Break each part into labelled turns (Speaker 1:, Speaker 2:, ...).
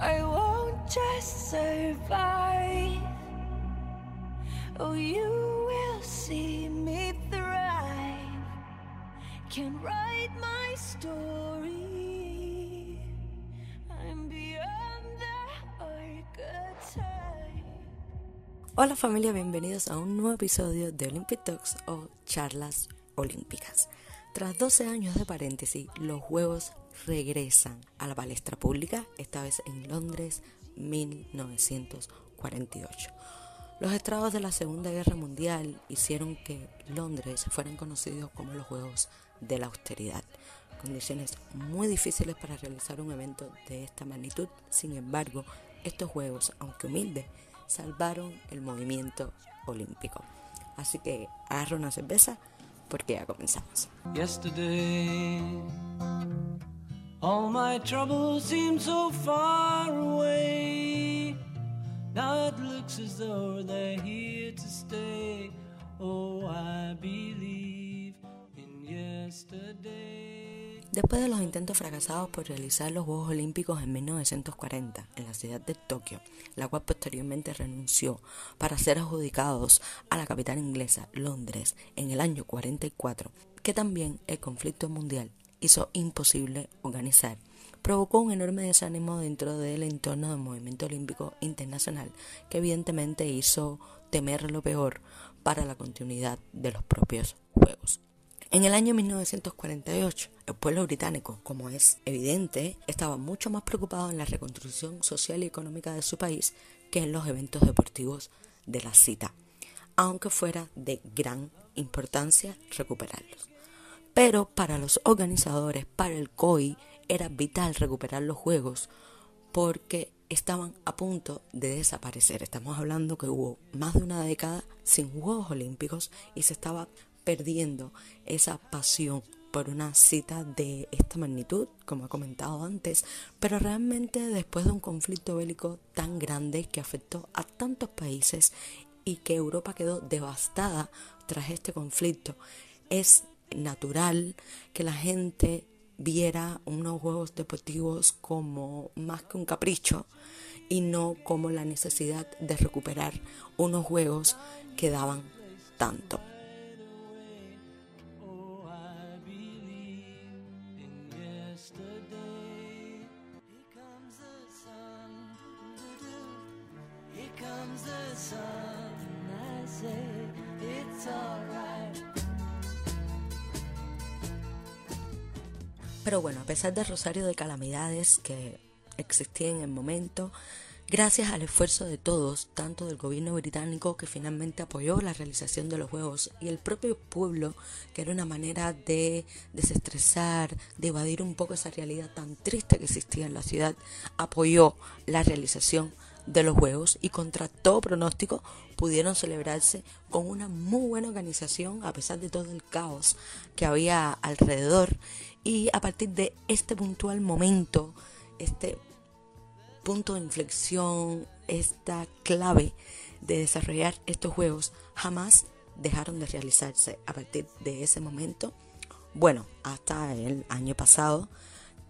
Speaker 1: I won't just survive. Oh, you will see me thrive. Can write my story. I'm beyond the archetype.
Speaker 2: Hola familia, bienvenidos a un nuevo episodio de Olympic Talks o charlas olímpicas. Tras 12 años de paréntesis, los Juegos regresan a la palestra pública, esta vez en Londres 1948. Los estragos de la Segunda Guerra Mundial hicieron que Londres fueran conocidos como los Juegos de la Austeridad, condiciones muy difíciles para realizar un evento de esta magnitud. Sin embargo, estos Juegos, aunque humildes, salvaron el movimiento olímpico. Así que agarra una cerveza porque ya comenzamos.
Speaker 3: Yesterday, all my troubles seem so far away. Now it looks as though they're here to stay. Oh, I believe in yesterday.
Speaker 2: Después de los intentos fracasados por realizar los Juegos Olímpicos en 1940 en la ciudad de Tokio, la cual posteriormente renunció para ser adjudicados a la capital inglesa, Londres, en el año 44, que también el conflicto mundial hizo imposible organizar, provocó un enorme desánimo dentro del entorno del movimiento olímpico internacional, que evidentemente hizo temer lo peor para la continuidad de los propios Juegos. En el año 1948, el pueblo británico, como es evidente, estaba mucho más preocupado en la reconstrucción social y económica de su país que en los eventos deportivos de la cita, aunque fuera de gran importancia recuperarlos. Pero para los organizadores, para el COI, era vital recuperar los Juegos porque estaban a punto de desaparecer. Estamos hablando que hubo más de una década sin Juegos Olímpicos y se estaba perdiendo esa pasión por una cita de esta magnitud, como he comentado antes, pero realmente después de un conflicto bélico tan grande que afectó a tantos países y que Europa quedó devastada tras este conflicto, es natural que la gente viera unos juegos deportivos como más que un capricho y no como la necesidad de recuperar unos juegos que daban tanto. Pesar del rosario de calamidades que existía en el momento, gracias al esfuerzo de todos, tanto del gobierno británico que finalmente apoyó la realización de los Juegos y el propio pueblo, que era una manera de desestresar, de evadir un poco esa realidad tan triste que existía en la ciudad, apoyó la realización de los Juegos y contra todo pronóstico pudieron celebrarse con una muy buena organización a pesar de todo el caos que había alrededor y a partir de este puntual momento, este punto de inflexión, esta clave de desarrollar estos juegos jamás dejaron de realizarse a partir de ese momento. Bueno, hasta el año pasado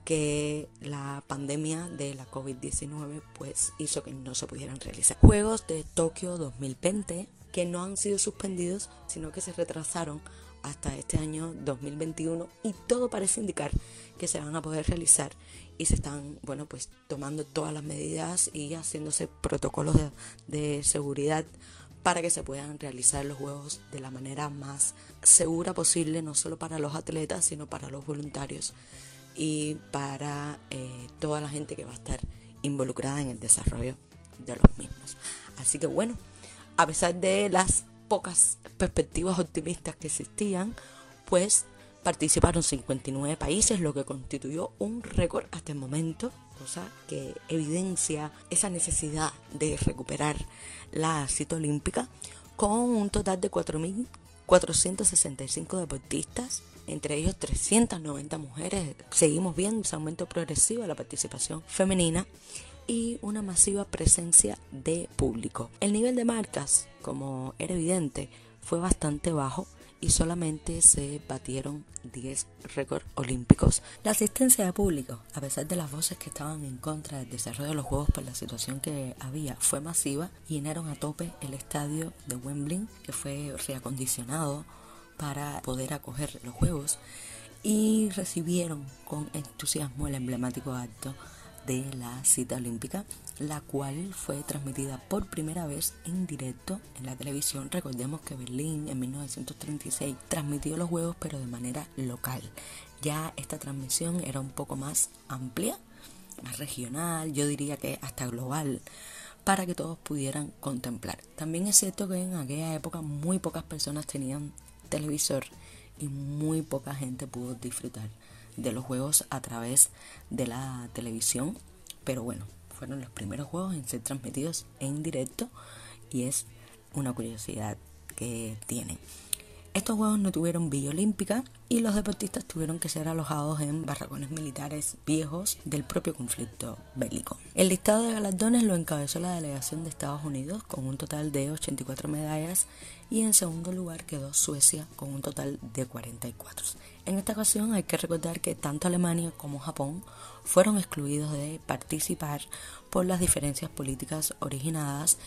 Speaker 2: que la pandemia de la COVID-19 pues hizo que no se pudieran realizar. Juegos de Tokio 2020 que no han sido suspendidos, sino que se retrasaron hasta este año 2021 y todo parece indicar que se van a poder realizar y se están, bueno, pues tomando todas las medidas y haciéndose protocolos de, de seguridad para que se puedan realizar los juegos de la manera más segura posible, no solo para los atletas, sino para los voluntarios y para eh, toda la gente que va a estar involucrada en el desarrollo de los mismos. Así que bueno, a pesar de las pocas perspectivas optimistas que existían, pues participaron 59 países, lo que constituyó un récord hasta el momento, cosa que evidencia esa necesidad de recuperar la cita olímpica, con un total de 4.465 deportistas, entre ellos 390 mujeres. Seguimos viendo ese aumento progresivo de la participación femenina y una masiva presencia de público. El nivel de marcas, como era evidente, fue bastante bajo y solamente se batieron 10 récords olímpicos. La asistencia de público, a pesar de las voces que estaban en contra del desarrollo de los Juegos por la situación que había, fue masiva llenaron a tope el estadio de Wembley, que fue reacondicionado para poder acoger los Juegos y recibieron con entusiasmo el emblemático acto de la cita olímpica, la cual fue transmitida por primera vez en directo en la televisión. Recordemos que Berlín en 1936 transmitió los Juegos pero de manera local. Ya esta transmisión era un poco más amplia, más regional, yo diría que hasta global para que todos pudieran contemplar. También es cierto que en aquella época muy pocas personas tenían televisor y muy poca gente pudo disfrutar de los juegos a través de la televisión. Pero bueno, fueron los primeros juegos en ser transmitidos en directo y es una curiosidad que tienen. Estos juegos no tuvieron villa olímpica y los deportistas tuvieron que ser alojados en barracones militares viejos del propio conflicto bélico. El listado de galardones lo encabezó la delegación de Estados Unidos con un total de 84 medallas y en segundo lugar quedó Suecia con un total de 44. En esta ocasión hay que recordar que tanto Alemania como Japón fueron excluidos de participar por las diferencias políticas originadas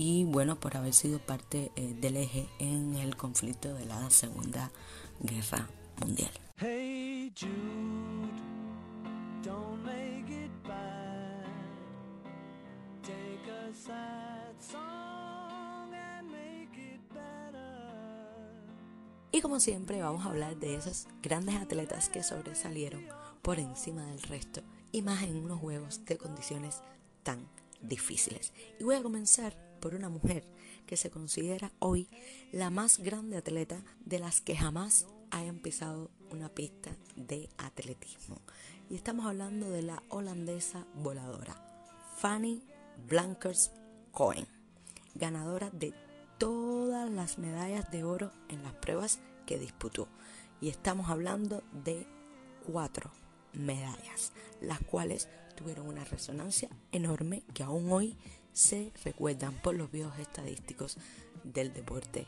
Speaker 2: y bueno, por haber sido parte eh, del eje en el conflicto de la Segunda Guerra Mundial.
Speaker 3: Hey Jude, don't make it bad. Take a sad song and make it.
Speaker 2: Y como siempre vamos a hablar de esos grandes atletas que sobresalieron por encima del resto y más en unos juegos de condiciones tan difíciles. Y voy a comenzar por una mujer que se considera hoy la más grande atleta de las que jamás hayan pisado una pista de atletismo. Y estamos hablando de la holandesa voladora, Fanny Blankers Cohen, ganadora de todas las medallas de oro en las pruebas que disputó. Y estamos hablando de cuatro medallas, las cuales tuvieron una resonancia enorme que aún hoy se recuerdan por los viejos estadísticos del deporte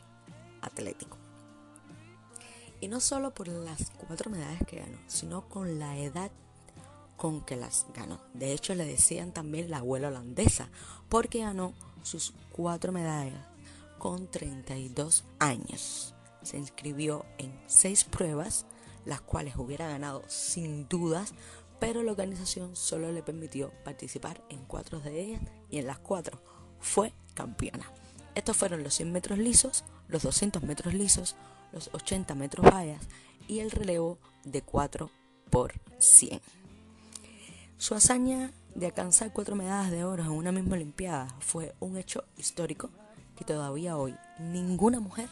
Speaker 2: atlético. Y no solo por las cuatro medallas que ganó, sino con la edad con que las ganó. De hecho, le decían también la abuela holandesa, porque ganó sus cuatro medallas con 32 años. Se inscribió en seis pruebas, las cuales hubiera ganado sin dudas, pero la organización solo le permitió participar en cuatro de ellas y en las cuatro fue campeona. Estos fueron los 100 metros lisos, los 200 metros lisos, los 80 metros vallas y el relevo de 4 por 100. Su hazaña de alcanzar cuatro medallas de oro en una misma Olimpiada fue un hecho histórico que todavía hoy ninguna mujer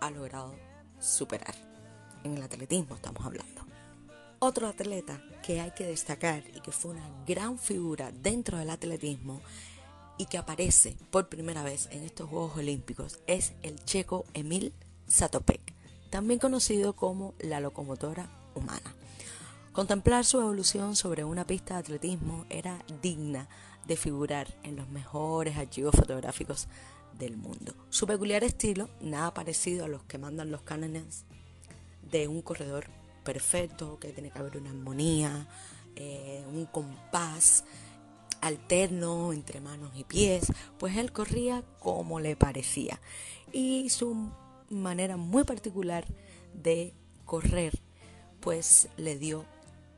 Speaker 2: ha logrado superar. En el atletismo estamos hablando. Otro atleta que hay que destacar y que fue una gran figura dentro del atletismo y que aparece por primera vez en estos Juegos Olímpicos es el checo Emil Satopek, también conocido como la locomotora humana. Contemplar su evolución sobre una pista de atletismo era digna de figurar en los mejores archivos fotográficos del mundo. Su peculiar estilo, nada parecido a los que mandan los cánones de un corredor perfecto, que tiene que haber una armonía, eh, un compás alterno entre manos y pies, pues él corría como le parecía. Y su manera muy particular de correr, pues le dio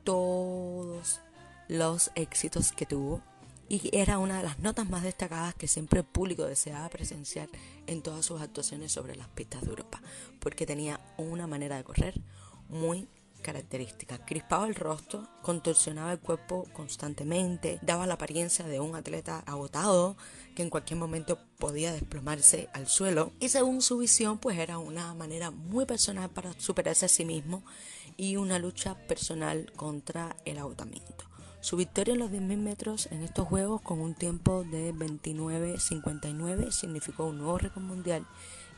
Speaker 2: todos los éxitos que tuvo y era una de las notas más destacadas que siempre el público deseaba presenciar en todas sus actuaciones sobre las pistas de Europa, porque tenía una manera de correr muy características. Crispaba el rostro, contorsionaba el cuerpo constantemente, daba la apariencia de un atleta agotado que en cualquier momento podía desplomarse al suelo y según su visión pues era una manera muy personal para superarse a sí mismo y una lucha personal contra el agotamiento. Su victoria en los 10.000 metros en estos Juegos con un tiempo de 29.59 significó un nuevo récord mundial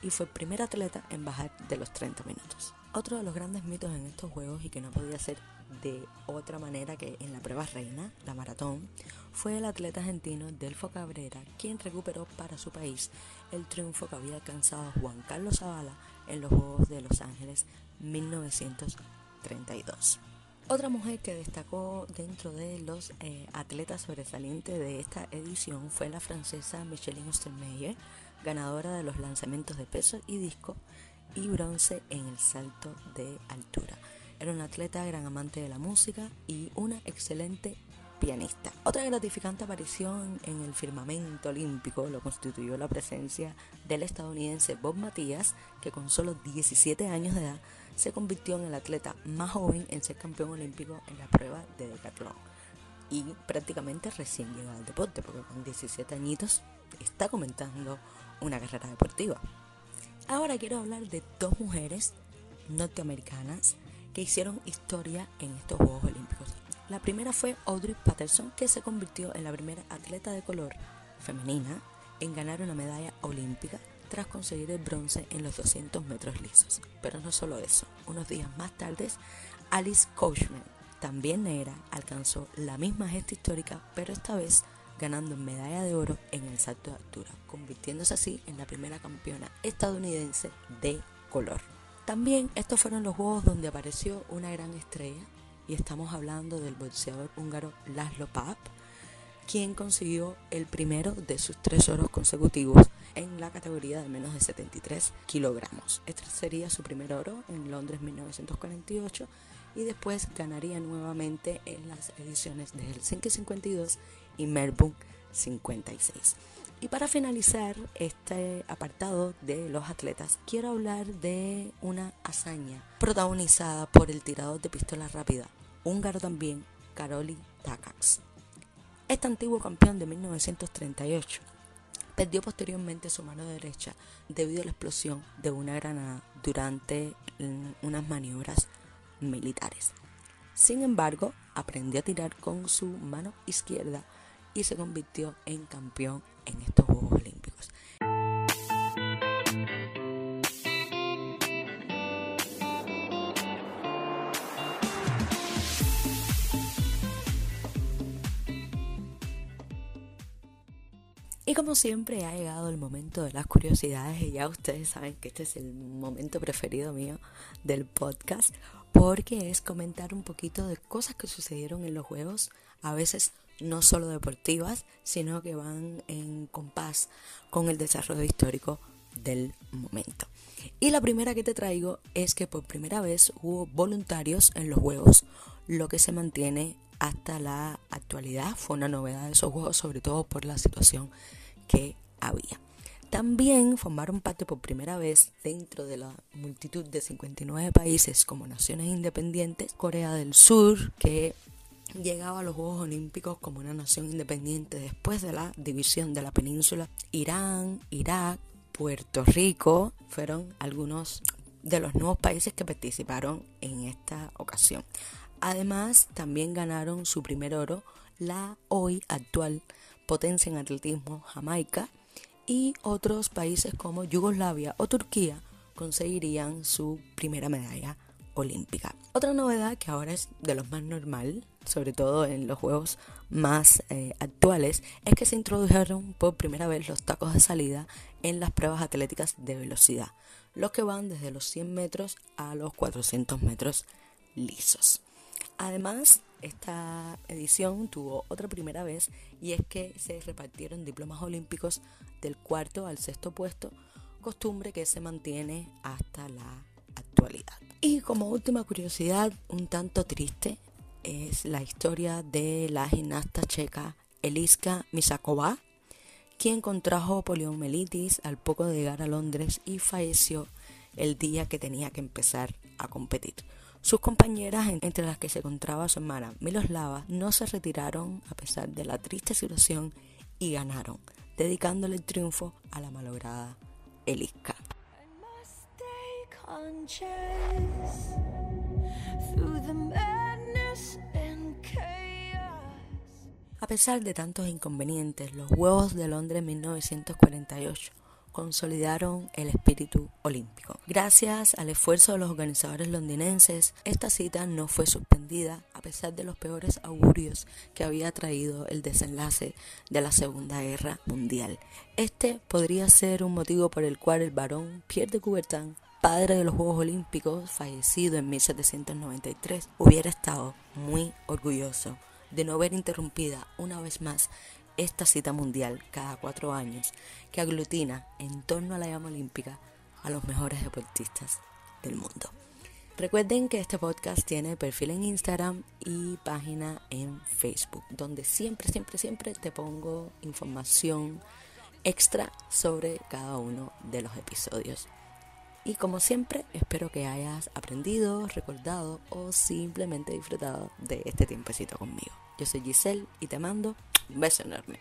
Speaker 2: y fue el primer atleta en bajar de los 30 minutos. Otro de los grandes mitos en estos juegos y que no podía ser de otra manera que en la prueba reina, la maratón, fue el atleta argentino Delfo Cabrera quien recuperó para su país el triunfo que había alcanzado Juan Carlos Zavala en los Juegos de Los Ángeles 1932. Otra mujer que destacó dentro de los eh, atletas sobresalientes de esta edición fue la francesa Micheline Ostermeyer, ganadora de los lanzamientos de peso y disco y bronce en el salto de altura. Era una atleta gran amante de la música y una excelente pianista. Otra gratificante aparición en el firmamento olímpico lo constituyó la presencia del estadounidense Bob Matías, que con solo 17 años de edad se convirtió en el atleta más joven en ser campeón olímpico en la prueba de decatlón. Y prácticamente recién llegado al deporte, porque con 17 añitos está comentando una carrera deportiva. Ahora quiero hablar de dos mujeres norteamericanas que hicieron historia en estos Juegos Olímpicos. La primera fue Audrey Patterson, que se convirtió en la primera atleta de color femenina en ganar una medalla olímpica tras conseguir el bronce en los 200 metros lisos. Pero no solo eso, unos días más tarde, Alice Coachman, también negra, alcanzó la misma gesta histórica, pero esta vez ganando medalla de oro en el salto de altura, convirtiéndose así en la primera campeona estadounidense de color. También estos fueron los juegos donde apareció una gran estrella y estamos hablando del boxeador húngaro Laszlo Papp, quien consiguió el primero de sus tres oros consecutivos en la categoría de menos de 73 kilogramos. Este sería su primer oro en Londres 1948 y después ganaría nuevamente en las ediciones de Helsinki 52 y Melbourne 56. Y para finalizar este apartado de los atletas, quiero hablar de una hazaña protagonizada por el tirador de pistola rápida, húngaro también, Karoli Takacs. Este antiguo campeón de 1938 perdió posteriormente su mano derecha debido a la explosión de una granada durante unas maniobras militares. Sin embargo, aprendió a tirar con su mano izquierda y se convirtió en campeón en estos Juegos Olímpicos. Y como siempre ha llegado el momento de las curiosidades y ya ustedes saben que este es el momento preferido mío del podcast porque es comentar un poquito de cosas que sucedieron en los juegos, a veces no solo deportivas, sino que van en compás con el desarrollo histórico del momento. Y la primera que te traigo es que por primera vez hubo voluntarios en los juegos, lo que se mantiene hasta la actualidad. Fue una novedad de esos juegos, sobre todo por la situación que había. También formaron parte por primera vez dentro de la multitud de 59 países como naciones independientes Corea del Sur, que llegaba a los Juegos Olímpicos como una nación independiente después de la división de la península. Irán, Irak, Puerto Rico fueron algunos de los nuevos países que participaron en esta ocasión. Además, también ganaron su primer oro la hoy actual potencia en atletismo Jamaica y otros países como Yugoslavia o Turquía conseguirían su primera medalla olímpica. Otra novedad que ahora es de lo más normal, sobre todo en los juegos más eh, actuales, es que se introdujeron por primera vez los tacos de salida en las pruebas atléticas de velocidad, los que van desde los 100 metros a los 400 metros lisos. Además, esta edición tuvo otra primera vez y es que se repartieron diplomas olímpicos del cuarto al sexto puesto, costumbre que se mantiene hasta la actualidad. Y como última curiosidad, un tanto triste, es la historia de la gimnasta checa Eliska Misakova, quien contrajo poliomielitis al poco de llegar a Londres y falleció el día que tenía que empezar a competir. Sus compañeras, entre las que se encontraba su hermana Miloslava, no se retiraron a pesar de la triste situación y ganaron, dedicándole el triunfo a la malograda Eliska. A pesar de tantos inconvenientes, los Juegos de Londres 1948 consolidaron el espíritu olímpico. Gracias al esfuerzo de los organizadores londinenses, esta cita no fue suspendida a pesar de los peores augurios que había traído el desenlace de la Segunda Guerra Mundial. Este podría ser un motivo por el cual el barón Pierre de Coubertin padre de los Juegos Olímpicos, fallecido en 1793, hubiera estado muy orgulloso de no ver interrumpida una vez más esta cita mundial cada cuatro años que aglutina en torno a la llama olímpica a los mejores deportistas del mundo. Recuerden que este podcast tiene perfil en Instagram y página en Facebook, donde siempre, siempre, siempre te pongo información extra sobre cada uno de los episodios. Y como siempre, espero que hayas aprendido, recordado o simplemente disfrutado de este tiempecito conmigo. Yo soy Giselle y te mando un beso enorme.